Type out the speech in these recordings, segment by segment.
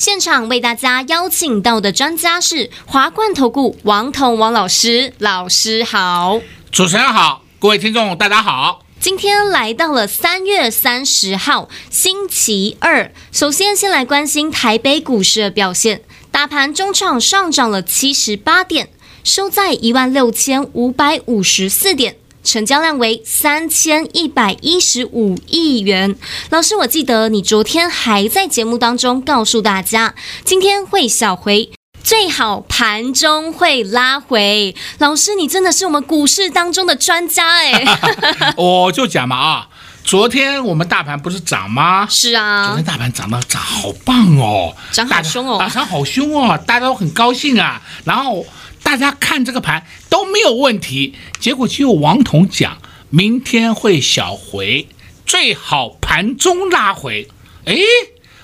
现场为大家邀请到的专家是华冠投顾王彤王老师，老师好，主持人好，各位听众大家好。今天来到了三月三十号星期二，首先先来关心台北股市的表现，大盘中场上涨了七十八点，收在一万六千五百五十四点。成交量为三千一百一十五亿元。老师，我记得你昨天还在节目当中告诉大家，今天会小回，最好盘中会拉回。老师，你真的是我们股市当中的专家哎！我就讲嘛啊，昨天我们大盘不是涨吗？是啊，昨天大盘涨得涨好棒哦，涨好凶哦，涨好凶哦，大家都很高兴啊，然后。大家看这个盘都没有问题，结果只有王彤讲明天会小回，最好盘中拉回。哎，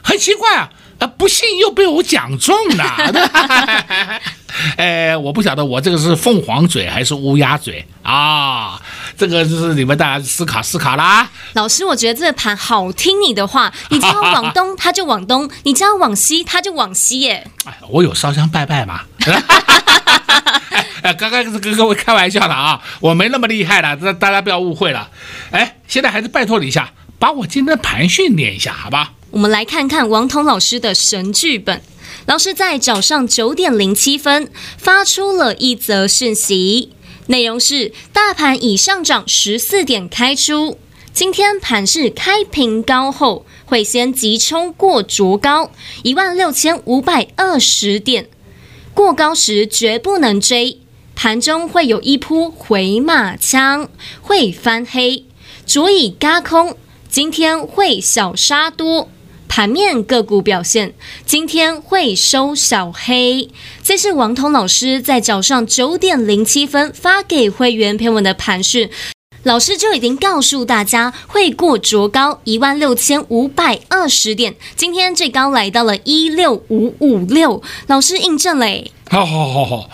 很奇怪啊，呃，不幸又被我讲中了。哎，我不晓得我这个是凤凰嘴还是乌鸦嘴啊？这个就是你们大家思考思考啦。老师，我觉得这个盘好听你的话，你只要往东，它就往东；你只要往西，它就往西。耶。哎，我有烧香拜拜嘛。哎，刚刚是跟各位开玩笑的啊，我没那么厉害的，这大家不要误会了。哎，现在还是拜托你一下，把我今天的盘训练一下，好吧？我们来看看王彤老师的神剧本。老师在早上九点零七分发出了一则讯息，内容是：大盘已上涨十四点开出，今天盘势开平高后，会先急冲过卓高一万六千五百二十点。过高时绝不能追，盘中会有一波回马枪，会翻黑，着以轧空。今天会小杀多，盘面个股表现，今天会收小黑。这是王彤老师在早上九点零七分发给会员朋友们的盘讯。老师就已经告诉大家会过卓高一万六千五百二十点，今天最高来到了一六五五六，老师印证嘞。好好好好，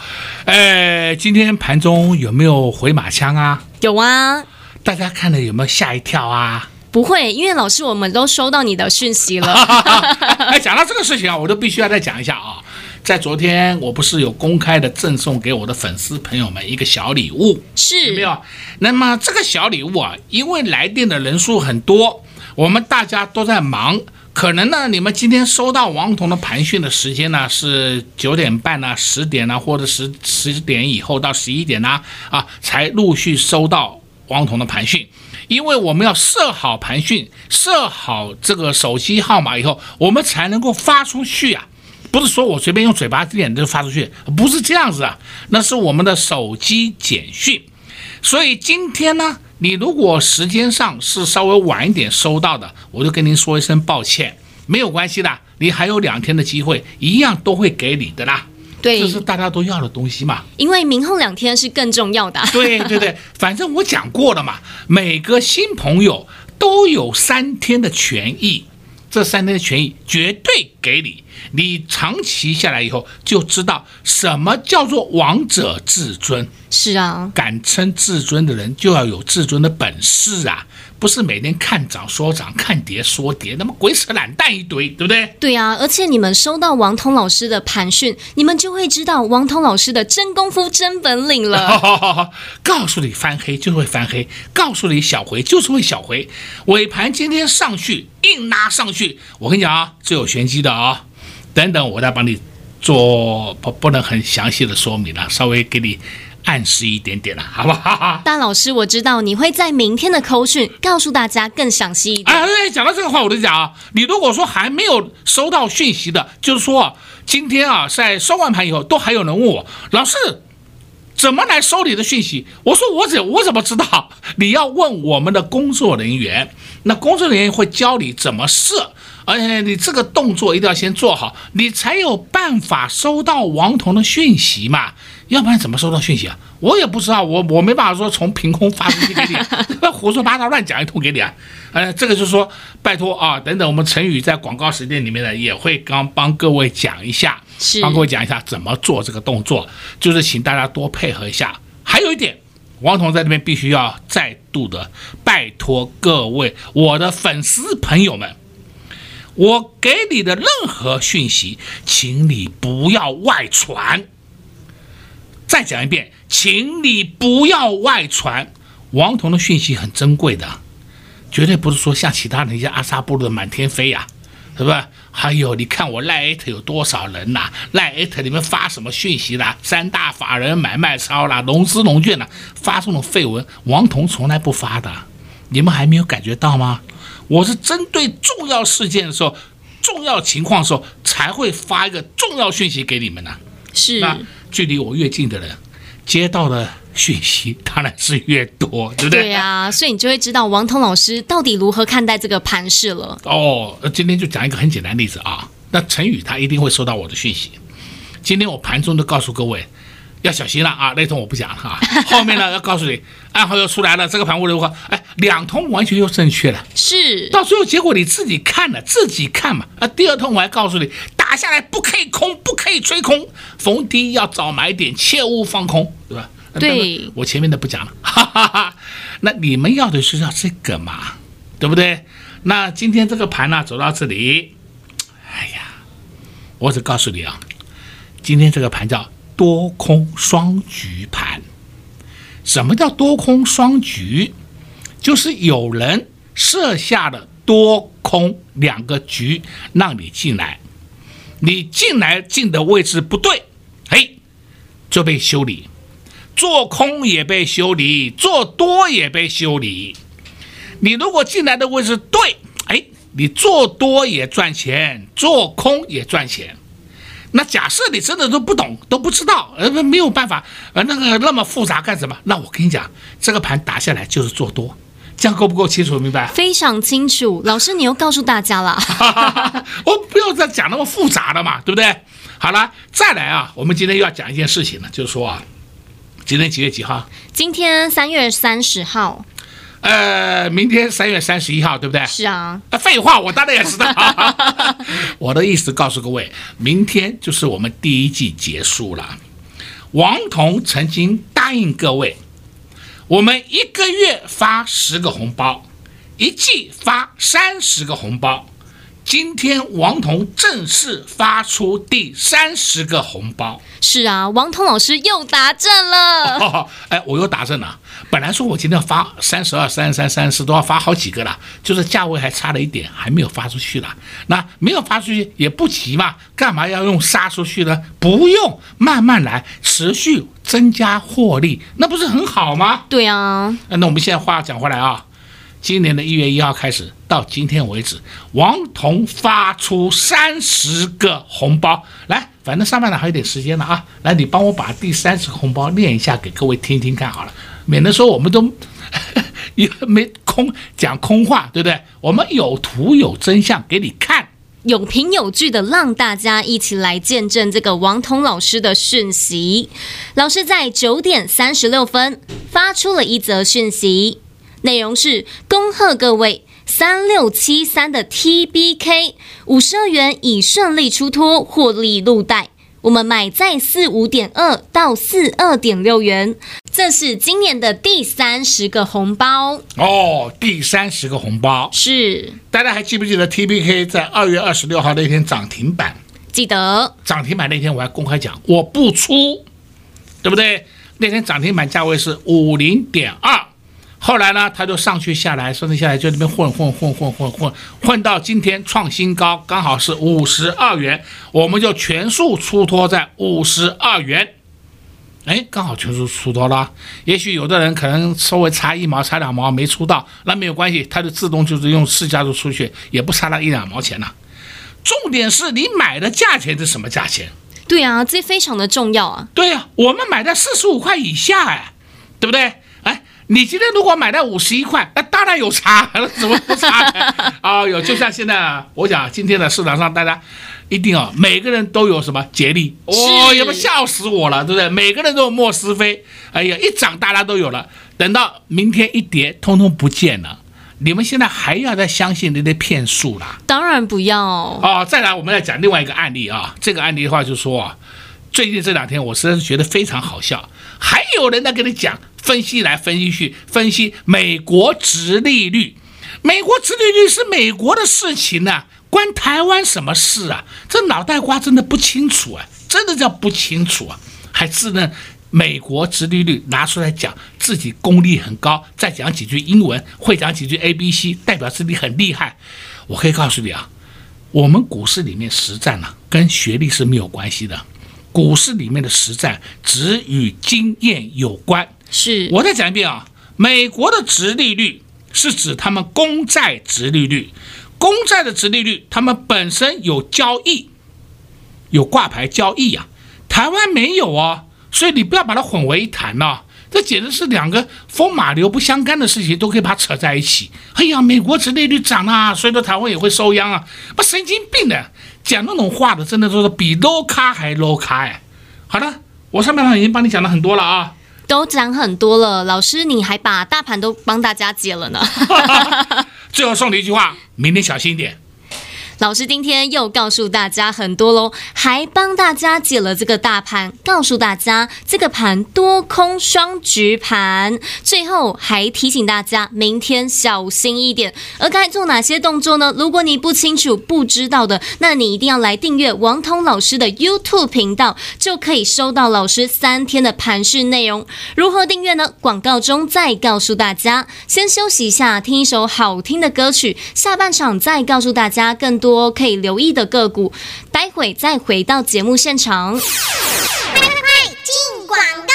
哎，今天盘中有没有回马枪啊？有啊，大家看了有没有吓一跳啊？不会，因为老师我们都收到你的讯息了。哎，讲到这个事情啊，我都必须要再讲一下啊。在昨天，我不是有公开的赠送给我的粉丝朋友们一个小礼物，是有没有？那么这个小礼物啊，因为来电的人数很多，我们大家都在忙，可能呢，你们今天收到王彤的盘讯的时间呢是九点半呢、十点呢，或者十十点以后到十一点呢，啊，才陆续收到王彤的盘讯，因为我们要设好盘讯，设好这个手机号码以后，我们才能够发出去啊。不是说我随便用嘴巴点就发出去，不是这样子啊，那是我们的手机简讯。所以今天呢，你如果时间上是稍微晚一点收到的，我就跟您说一声抱歉，没有关系的，你还有两天的机会，一样都会给你的啦。对，这是大家都要的东西嘛。因为明后两天是更重要的。对对对，反正我讲过了嘛，每个新朋友都有三天的权益。这三天的权益绝对给你，你长期下来以后就知道什么叫做王者至尊。是啊，敢称至尊的人就要有至尊的本事啊，不是每天看涨说涨，看跌说跌，那么鬼扯懒蛋一堆，对不对？对啊，而且你们收到王通老师的盘讯，你们就会知道王通老师的真功夫、真本领了。好好好好，告诉你翻黑就会翻黑，告诉你小回就是会小回，尾盘今天上去硬拉上去，我跟你讲啊，这有玄机的啊，等等我再帮你做不不能很详细的说明了，稍微给你。暗示一点点了，好不好？大老师，我知道你会在明天的口讯告诉大家更详细一点。哎，讲到这个话，我就讲啊，你如果说还没有收到讯息的，就是说今天啊，在收完盘以后，都还有人问我，老师怎么来收你的讯息？我说我怎我怎么知道？你要问我们的工作人员，那工作人员会教你怎么设。而且你这个动作一定要先做好，你才有办法收到王彤的讯息嘛。要不然怎么收到讯息啊？我也不知道，我我没办法说从凭空发出去给你，胡说八道乱讲一通给你啊。呃，这个就是说，拜托啊，等等，我们陈宇在广告时间里面呢，也会刚帮各位讲一下，帮各位讲一下怎么做这个动作，就是请大家多配合一下。还有一点，王彤在这边必须要再度的拜托各位我的粉丝朋友们，我给你的任何讯息，请你不要外传。再讲一遍，请你不要外传。王彤的讯息很珍贵的，绝对不是说像其他那些阿萨布鲁的满天飞呀，是吧？还有，你看我赖艾特有多少人呐？赖艾特里面发什么讯息啦？三大法人买卖超啦，融资融券啦，发这种废文，王彤从来不发的。你们还没有感觉到吗？我是针对重要事件的时候、重要情况的时候，才会发一个重要讯息给你们呢。是。距离我越近的人，接到的讯息当然是越多，对不对？对呀、啊，所以你就会知道王彤老师到底如何看待这个盘势了。哦，今天就讲一个很简单的例子啊。那陈宇他一定会收到我的讯息。今天我盘中都告诉各位。要小心了啊！那通我不讲了哈，后面呢要告诉你，暗号又出来了，这个盘如何？哎，两通完全又正确了，是。到最后结果你自己看了，自己看嘛。啊，第二通我还告诉你，打下来不可以空，不可以追空，逢低要早买点，切勿放空，对吧？对。我前面的不讲了，哈哈哈。那你们要的是要这个嘛，对不对？那今天这个盘呢走到这里，哎呀，我只告诉你啊，今天这个盘叫。多空双局盘，什么叫多空双局？就是有人设下了多空两个局让你进来，你进来进的位置不对，嘿，就被修理。做空也被修理，做多也被修理。你如果进来的位置对，哎，你做多也赚钱，做空也赚钱。那假设你真的都不懂，都不知道，呃，没有办法，呃，那个那么复杂干什么？那我跟你讲，这个盘打下来就是做多，这样够不够清楚？明白？非常清楚，老师你又告诉大家了，我不要再讲那么复杂的嘛，对不对？好了，再来啊，我们今天又要讲一件事情了，就是说啊，今天几月几号？今天三月三十号。呃，明天三月三十一号，对不对？是啊。废话，我当然也知道。我的意思告诉各位，明天就是我们第一季结束了。王彤曾经答应各位，我们一个月发十个红包，一季发三十个红包。今天王彤正式发出第三十个红包。是啊，王彤老师又达阵了。哦，哎，我又达阵了。本来说我今天要发三十二、三十三、三十四，都要发好几个了，就是价位还差了一点，还没有发出去了。那没有发出去也不急嘛，干嘛要用杀出去呢？不用，慢慢来，持续增加获利，那不是很好吗？对啊。那我们现在话讲回来啊。今年的一月一号开始到今天为止，王彤发出三十个红包来，反正上半场还有点时间了啊！来，你帮我把第三十个红包念一下给各位听听看好了，免得说我们都 也没空讲空话，对不对？我们有图有真相给你看，有凭有据的让大家一起来见证这个王彤老师的讯息。老师在九点三十六分发出了一则讯息。内容是恭贺各位三六七三的 TBK 五十二元已顺利出脱获利入袋，我们买在四五点二到四二点六元，这是今年的第三十个红包哦，第三十个红包是大家还记不记得 TBK 在二月二十六号那天涨停板？记得涨停板那天我还公开讲我不出，对不对？那天涨停板价位是五零点二。后来呢，他就上去下来，上去下来就那边混混混混混混混到今天创新高，刚好是五十二元，我们就全数出脱在五十二元。哎，刚好全数出脱了。也许有的人可能稍微差一毛、差两毛没出到，那没有关系，他就自动就是用市价就出去，也不差那一两毛钱了。重点是你买的价钱是什么价钱？对啊，这非常的重要啊。对呀、啊，我们买在四十五块以下，哎，对不对？你今天如果买到五十一块，那当然有差，怎么不差？啊，有，就像现在，我讲今天的市场上，大家一定啊每个人都有什么捷力，哦，要不笑死我了，对不对？每个人都有莫斯飞，哎呀，一涨大家都有了，等到明天一跌，通通不见了。你们现在还要再相信那些骗术啦？当然不要哦。再来，我们来讲另外一个案例啊。这个案例的话，就说啊，最近这两天我实在是觉得非常好笑，还有人在跟你讲分析来分析去，分析美国殖利率。美国殖利率是美国的事情呢，关台湾什么事啊？这脑袋瓜真的不清楚啊，真的叫不清楚啊，还自认。美国殖利率拿出来讲，自己功力很高，再讲几句英文，会讲几句 A B C，代表自己很厉害。我可以告诉你啊，我们股市里面实战呢、啊，跟学历是没有关系的。股市里面的实战只与经验有关。是，我再讲一遍啊，美国的殖利率是指他们公债殖利率，公债的殖利率，他们本身有交易，有挂牌交易啊，台湾没有啊。所以你不要把它混为一谈呐，这简直是两个风马牛不相干的事情，都可以把它扯在一起。哎呀，美国殖利率涨啊，所以说台湾也会收殃啊，不神经病的，讲那种话的，真的都是比 low 咖还 low 咖哎。好的，我上半场已经帮你讲了很多了啊，都讲很多了，老师你还把大盘都帮大家解了呢。最后送你一句话，明天小心一点。老师今天又告诉大家很多喽，还帮大家解了这个大盘，告诉大家这个盘多空双局盘，最后还提醒大家明天小心一点。而该做哪些动作呢？如果你不清楚、不知道的，那你一定要来订阅王彤老师的 YouTube 频道，就可以收到老师三天的盘势内容。如何订阅呢？广告中再告诉大家。先休息一下，听一首好听的歌曲，下半场再告诉大家更多。多可以留意的个股，待会再回到节目现场。快快进广告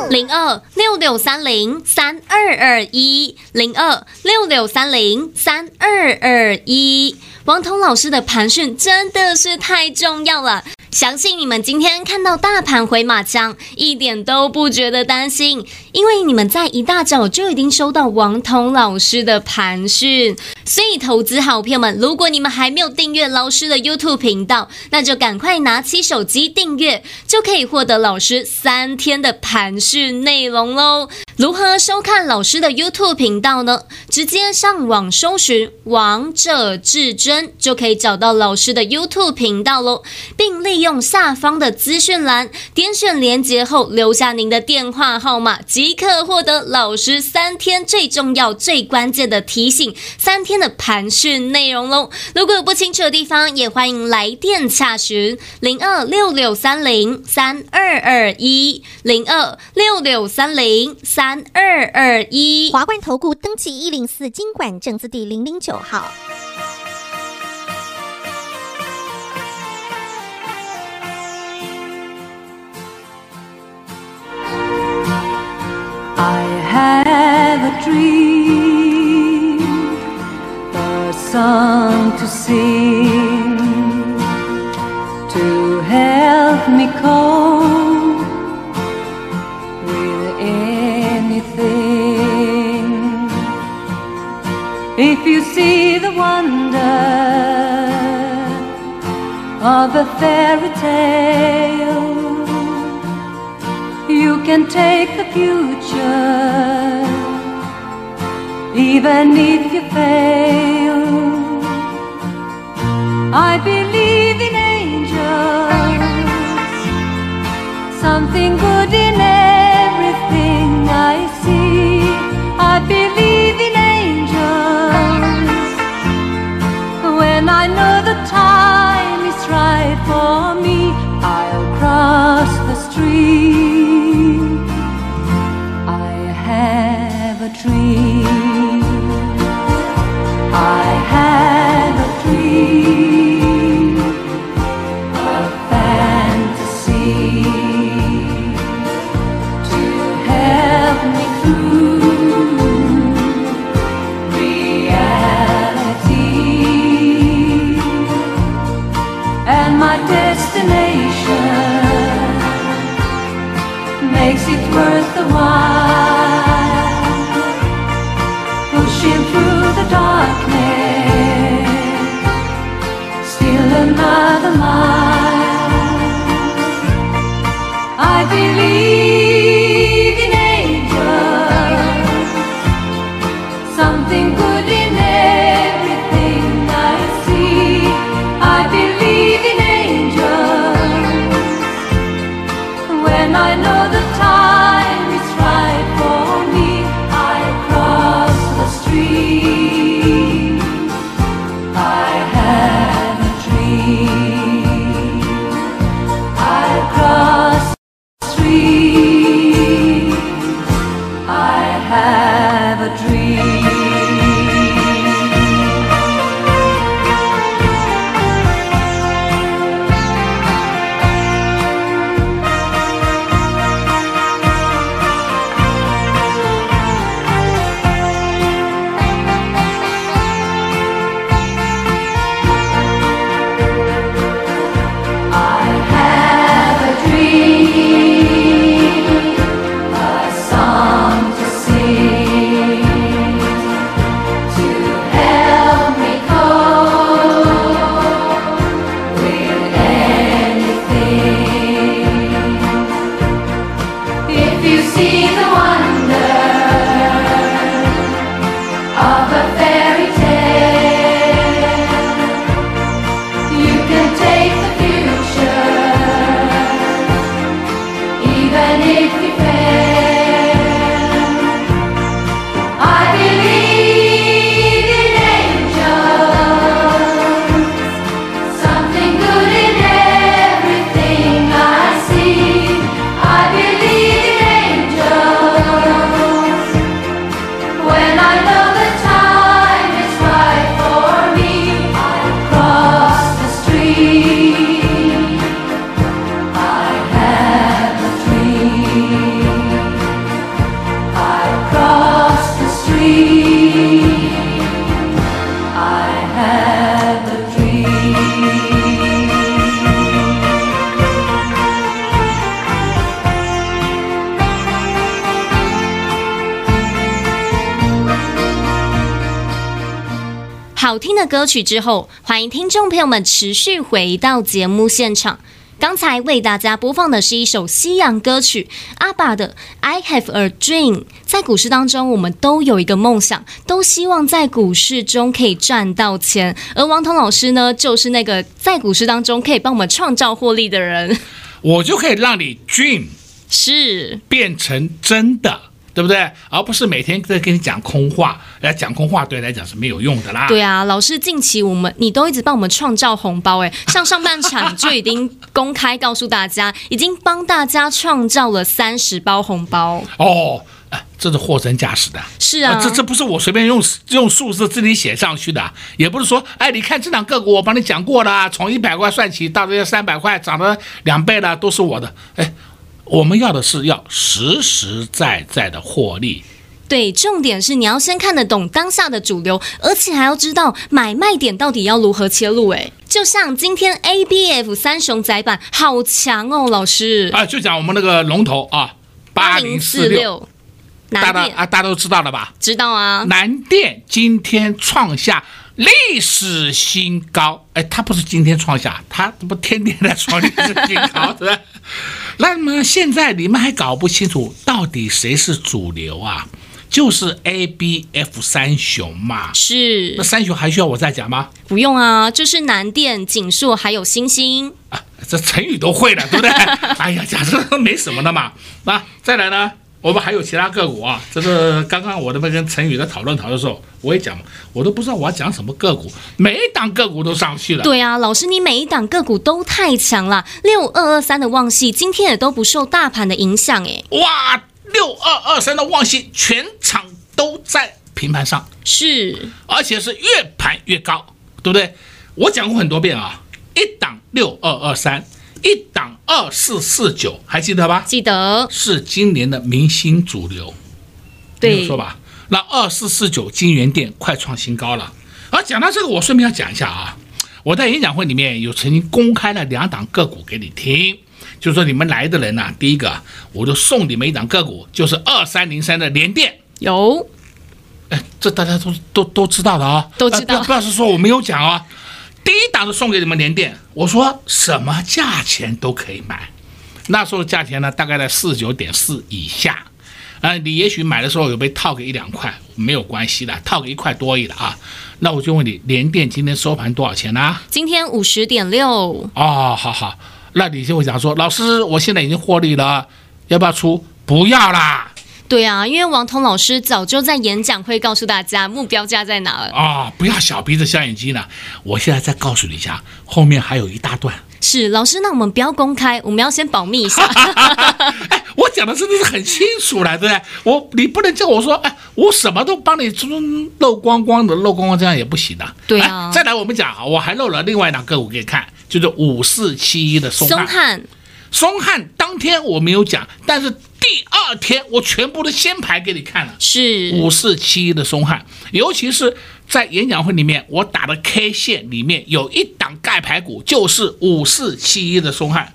喽！零二六六三零三二二一，零二六六三零三二二一。王彤老师的盘讯真的是太重要了。相信你们今天看到大盘回马枪，一点都不觉得担心，因为你们在一大早就已经收到王彤老师的盘讯。所以，投资好朋友们，如果你们还没有订阅老师的 YouTube 频道，那就赶快拿起手机订阅，就可以获得老师三天的盘讯内容喽。如何收看老师的 YouTube 频道呢？直接上网搜寻“王者至尊”，就可以找到老师的 YouTube 频道喽，并立利用下方的资讯栏点选连接后，留下您的电话号码，即可获得老师三天最重要、最关键的提醒，三天的盘讯内容喽。如果有不清楚的地方，也欢迎来电洽询零二六六三零三二二一零二六六三零三。二二一，华冠投顾登记一零四金管证字第零零九号。I have a dream, a song to sing, to help me cope. With anything. If you see the wonder of a fairy tale, you can take the future, even if you fail. I believe in angels, something good in everything 的歌曲之后，欢迎听众朋友们持续回到节目现场。刚才为大家播放的是一首西洋歌曲，阿爸的《I Have a Dream》。在股市当中，我们都有一个梦想，都希望在股市中可以赚到钱。而王彤老师呢，就是那个在股市当中可以帮我们创造获利的人。我就可以让你 dream 是，变成真的，对不对？而不是每天在跟你讲空话，来讲空话对来讲是没有用的啦。对啊，老师近期我们你都一直帮我们创造红包，哎，像上半场就已经公开告诉大家，已经帮大家创造了三十包红包哦。哎，这是货真价实的。是啊，这这不是我随便用用数字自己写上去的，也不是说，哎，你看这档个股我帮你讲过了，从一百块算起到这些三百块涨了两倍了，都是我的。哎，我们要的是要实实在在的获利。对，重点是你要先看得懂当下的主流，而且还要知道买卖点到底要如何切入。哎，就像今天 ABF 三雄载板好强哦，老师啊，就讲我们那个龙头啊，八零四六。大家啊，大家都知道了吧？知道啊。南电今天创下历史新高，哎，它不是今天创下，它不天天在创历史新高，是吧？那么现在你们还搞不清楚到底谁是主流啊？就是 A B F 三雄嘛。是。那三雄还需要我再讲吗？不用啊，就是南电、锦硕还有星星啊，这成语都会了，对不对？哎呀，讲这都没什么的嘛。那再来呢？我们还有其他个股啊，这个刚刚我这边跟陈宇在讨论讨论的时候，我也讲嘛，我都不知道我要讲什么个股，每一档个股都上去了。对啊，老师，你每一档个股都太强了，六二二三的旺系今天也都不受大盘的影响哎。哇，六二二三的旺系全场都在平盘上，是，而且是越盘越高，对不对？我讲过很多遍啊，一档六二二三。一档二四四九，还记得吧？记得是今年的明星主流，对，说吧。那二四四九金源店快创新高了。而讲到这个，我顺便要讲一下啊，我在演讲会里面有曾经公开了两档个股给你听，就是说你们来的人呢、啊，第一个我就送你们一档个股，就是二三零三的联电。有，哎，这大家都都都知道的啊，都知道，不要是说我没有讲啊。第一档就送给你们联电。我说什么价钱都可以买，那时候的价钱呢，大概在四九点四以下。啊，你也许买的时候有被套个一两块，没有关系的，套个一块多一点啊。那我就问你，联电今天收盘多少钱呢、今天五十点六。哦，好好，那你就会讲说，老师，我现在已经获利了，要不要出？不要啦。对啊，因为王彤老师早就在演讲会告诉大家目标价在哪了。啊、哦，不要小鼻子小眼睛了，我现在再告诉你一下，后面还有一大段。是老师，那我们不要公开，我们要先保密一下。哎，我讲的真的是很清楚了，对不对？我你不能叫我说，哎，我什么都帮你漏光光的，漏光光这样也不行的。对啊。再来，我们讲，我还漏了另外两个，我给你看，就是五四七一的松松汉。松汉当天我没有讲，但是第二天我全部都先排给你看了。是五四七一的松汉，尤其是在演讲会里面，我打的 K 线里面有一档盖牌股，就是五四七一的松汉。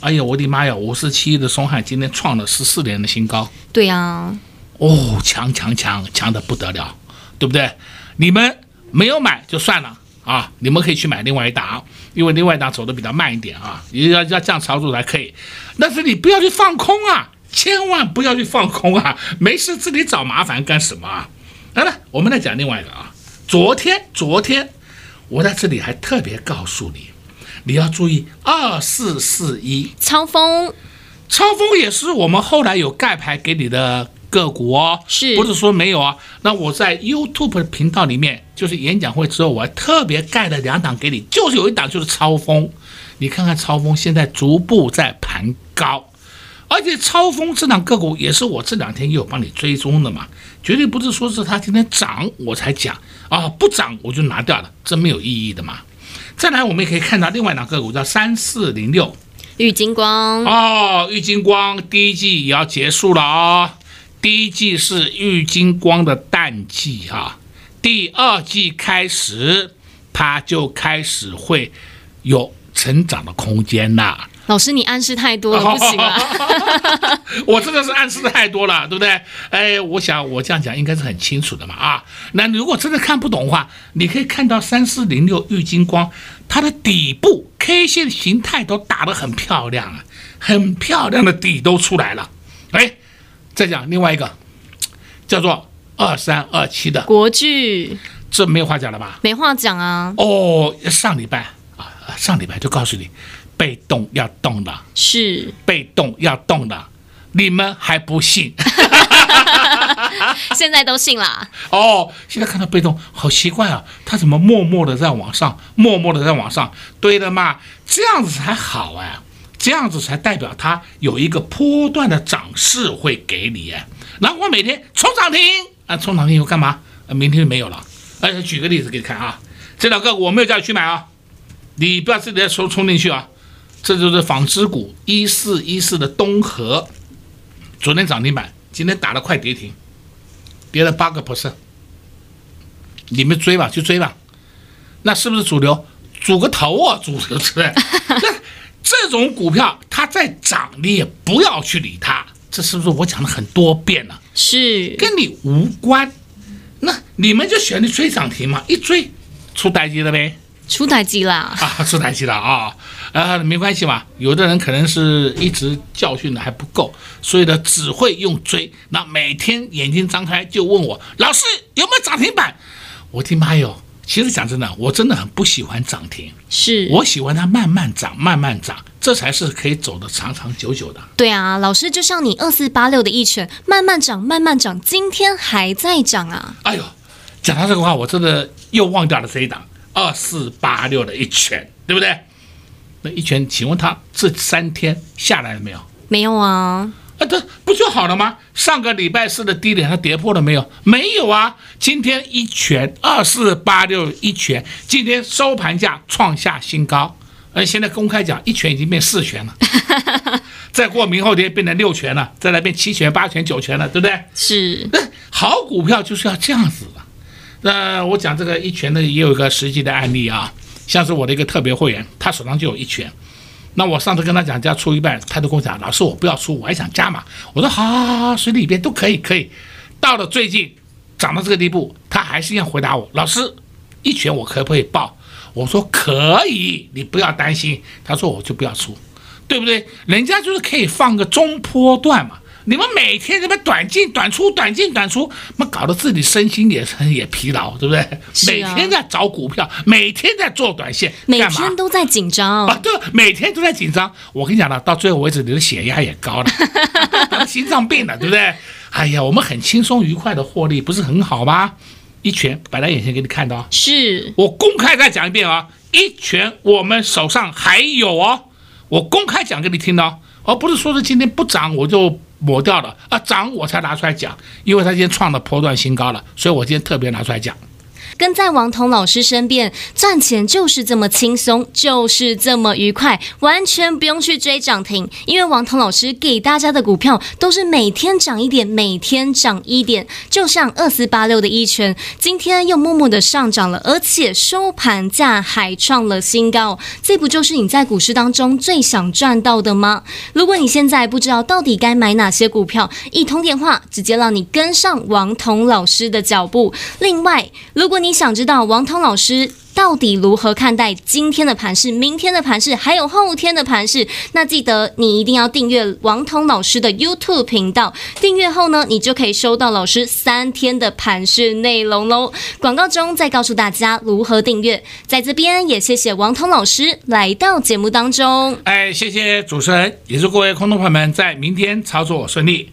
哎呀，我的妈呀，五四七一的松汉今天创了十四年的新高。对呀、啊，哦，强强强强的不得了，对不对？你们没有买就算了。啊，你们可以去买另外一档，因为另外一档走的比较慢一点啊，也要要这样操作才可以。但是你不要去放空啊，千万不要去放空啊，没事自己找麻烦干什么啊？来来，我们来讲另外一个啊。昨天昨天我在这里还特别告诉你，你要注意二四四一超风，超风也是我们后来有盖牌给你的。个股哦，是。不是说没有啊？那我在 YouTube 频道里面，就是演讲会之后，我还特别盖了两档给你，就是有一档就是超风，你看看超风现在逐步在盘高，而且超风这档个股也是我这两天也有帮你追踪的嘛，绝对不是说是它今天涨我才讲。啊，不涨我就拿掉了，这没有意义的嘛。再来，我们也可以看到另外两个股叫三四零六，玉金光。哦，玉金光第一季也要结束了啊、哦。第一季是郁金光的淡季哈，第二季开始它就开始会有成长的空间啦。老师，你暗示太多了，不行啊！我真的是暗示的太多了，对不对？哎，我想我这样讲应该是很清楚的嘛啊。那如果真的看不懂的话，你可以看到三四零六郁金光，它的底部 K 线形态都打得很漂亮啊，很漂亮的底都出来了，哎。再讲另外一个，叫做二三二七的国剧，这没有话讲了吧？没话讲啊。哦，上礼拜啊，上礼拜就告诉你，被动要动的，是被动要动的，你们还不信？现在都信了。哦，现在看到被动，好奇怪啊，他怎么默默的在往上，默默的在往上？对的嘛，这样子才好哎。这样子才代表它有一个波段的涨势会给你，然后我每天冲涨停啊，冲涨停以后干嘛？明天就没有了。哎，举个例子给你看啊，这两个我没有叫你去买啊，你不要自己再冲冲进去啊。这就是纺织股一四一四的东河，昨天涨停板，今天打了快跌停，跌了八个 percent。你们追吧，去追吧，那是不是主流？主个头啊，主流是不对？这种股票它再涨，你也不要去理它。这是不是我讲了很多遍了？是跟你无关。那你们就选你追涨停嘛，一追出代机了呗，出代机啦啊，出代机了啊，啊，没关系嘛。有的人可能是一直教训的还不够，所以呢只会用追。那每天眼睛张开就问我老师有没有涨停板？我的妈哟！其实讲真的，我真的很不喜欢涨停，是我喜欢它慢慢涨，慢慢涨，这才是可以走得长长久久的。对啊，老师就像你二四八六的一拳，慢慢涨，慢慢涨，今天还在涨啊！哎呦，讲到这个话，我真的又忘掉了这一档二四八六的一拳，对不对？那一拳，请问他这三天下来了没有？没有啊。啊，这不就好了吗？上个礼拜四的低点它跌破了没有？没有啊。今天一拳二四八六一拳，今天收盘价创下新高。而现在公开讲，一拳已经变四拳了，再过明后天变成六拳了，再来变七拳、八拳、九拳了，对不对？是。那好股票就是要这样子的。那我讲这个一拳呢，也有一个实际的案例啊，像是我的一个特别会员，他手上就有一拳。那我上次跟他讲加出一半，他都跟我讲，老师我不要出，我还想加嘛。我说好，好，好，好，随里边都可以，可以。到了最近涨到这个地步，他还是要回答我，老师，一拳我可不可以报？我说可以，你不要担心。他说我就不要出，对不对？人家就是可以放个中坡段嘛。你们每天这么短进短出，短进短出，那搞得自己身心也也疲劳，对不对？啊、每天在找股票，每天在做短线，每天都在紧张啊！对，每天都在紧张。我跟你讲了，到最后为止，你的血压也高了，得 心脏病了，对不对？哎呀，我们很轻松愉快的获利，不是很好吗？一拳摆在眼前给你看到，是我公开再讲一遍啊！一拳我们手上还有哦，我公开讲给你听哦，而不是说是今天不涨我就。抹掉了啊，涨我才拿出来讲，因为他今天创了波段新高了，所以我今天特别拿出来讲。跟在王彤老师身边赚钱就是这么轻松，就是这么愉快，完全不用去追涨停，因为王彤老师给大家的股票都是每天涨一点，每天涨一点，就像二四八六的一拳，今天又默默的上涨了，而且收盘价还创了新高，这不就是你在股市当中最想赚到的吗？如果你现在不知道到底该买哪些股票，一通电话直接让你跟上王彤老师的脚步。另外，如果你想知道王涛老师到底如何看待今天的盘势、明天的盘势，还有后天的盘势？那记得你一定要订阅王彤老师的 YouTube 频道。订阅后呢，你就可以收到老师三天的盘势内容喽。广告中再告诉大家如何订阅。在这边也谢谢王彤老师来到节目当中。哎，谢谢主持人，也祝各位空头朋友们在明天操作顺利。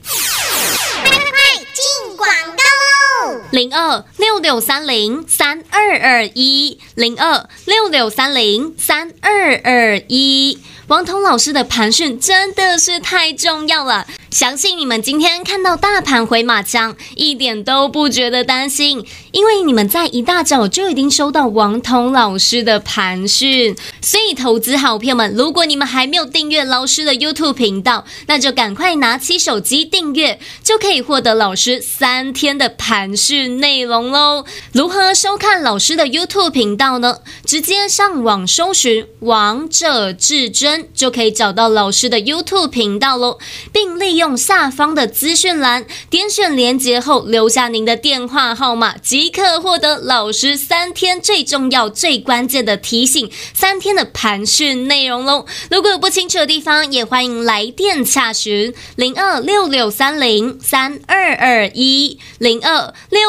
零二六六三零三二二一，零二六六三零三二二一。王彤老师的盘讯真的是太重要了。相信你们今天看到大盘回马枪，一点都不觉得担心，因为你们在一大早就已经收到王彤老师的盘讯。所以，投资好朋友们，如果你们还没有订阅老师的 YouTube 频道，那就赶快拿起手机订阅，就可以获得老师三天的盘讯内容喽。如何收看老师的 YouTube 频道呢？直接上网搜寻“王者至尊”，就可以找到老师的 YouTube 频道喽，并利用下方的资讯栏点选连接后，留下您的电话号码，即可获得老师三天最重要、最关键的提醒，三天的盘讯内容喽。如果有不清楚的地方，也欢迎来电洽询零二六六三零三二二一零二六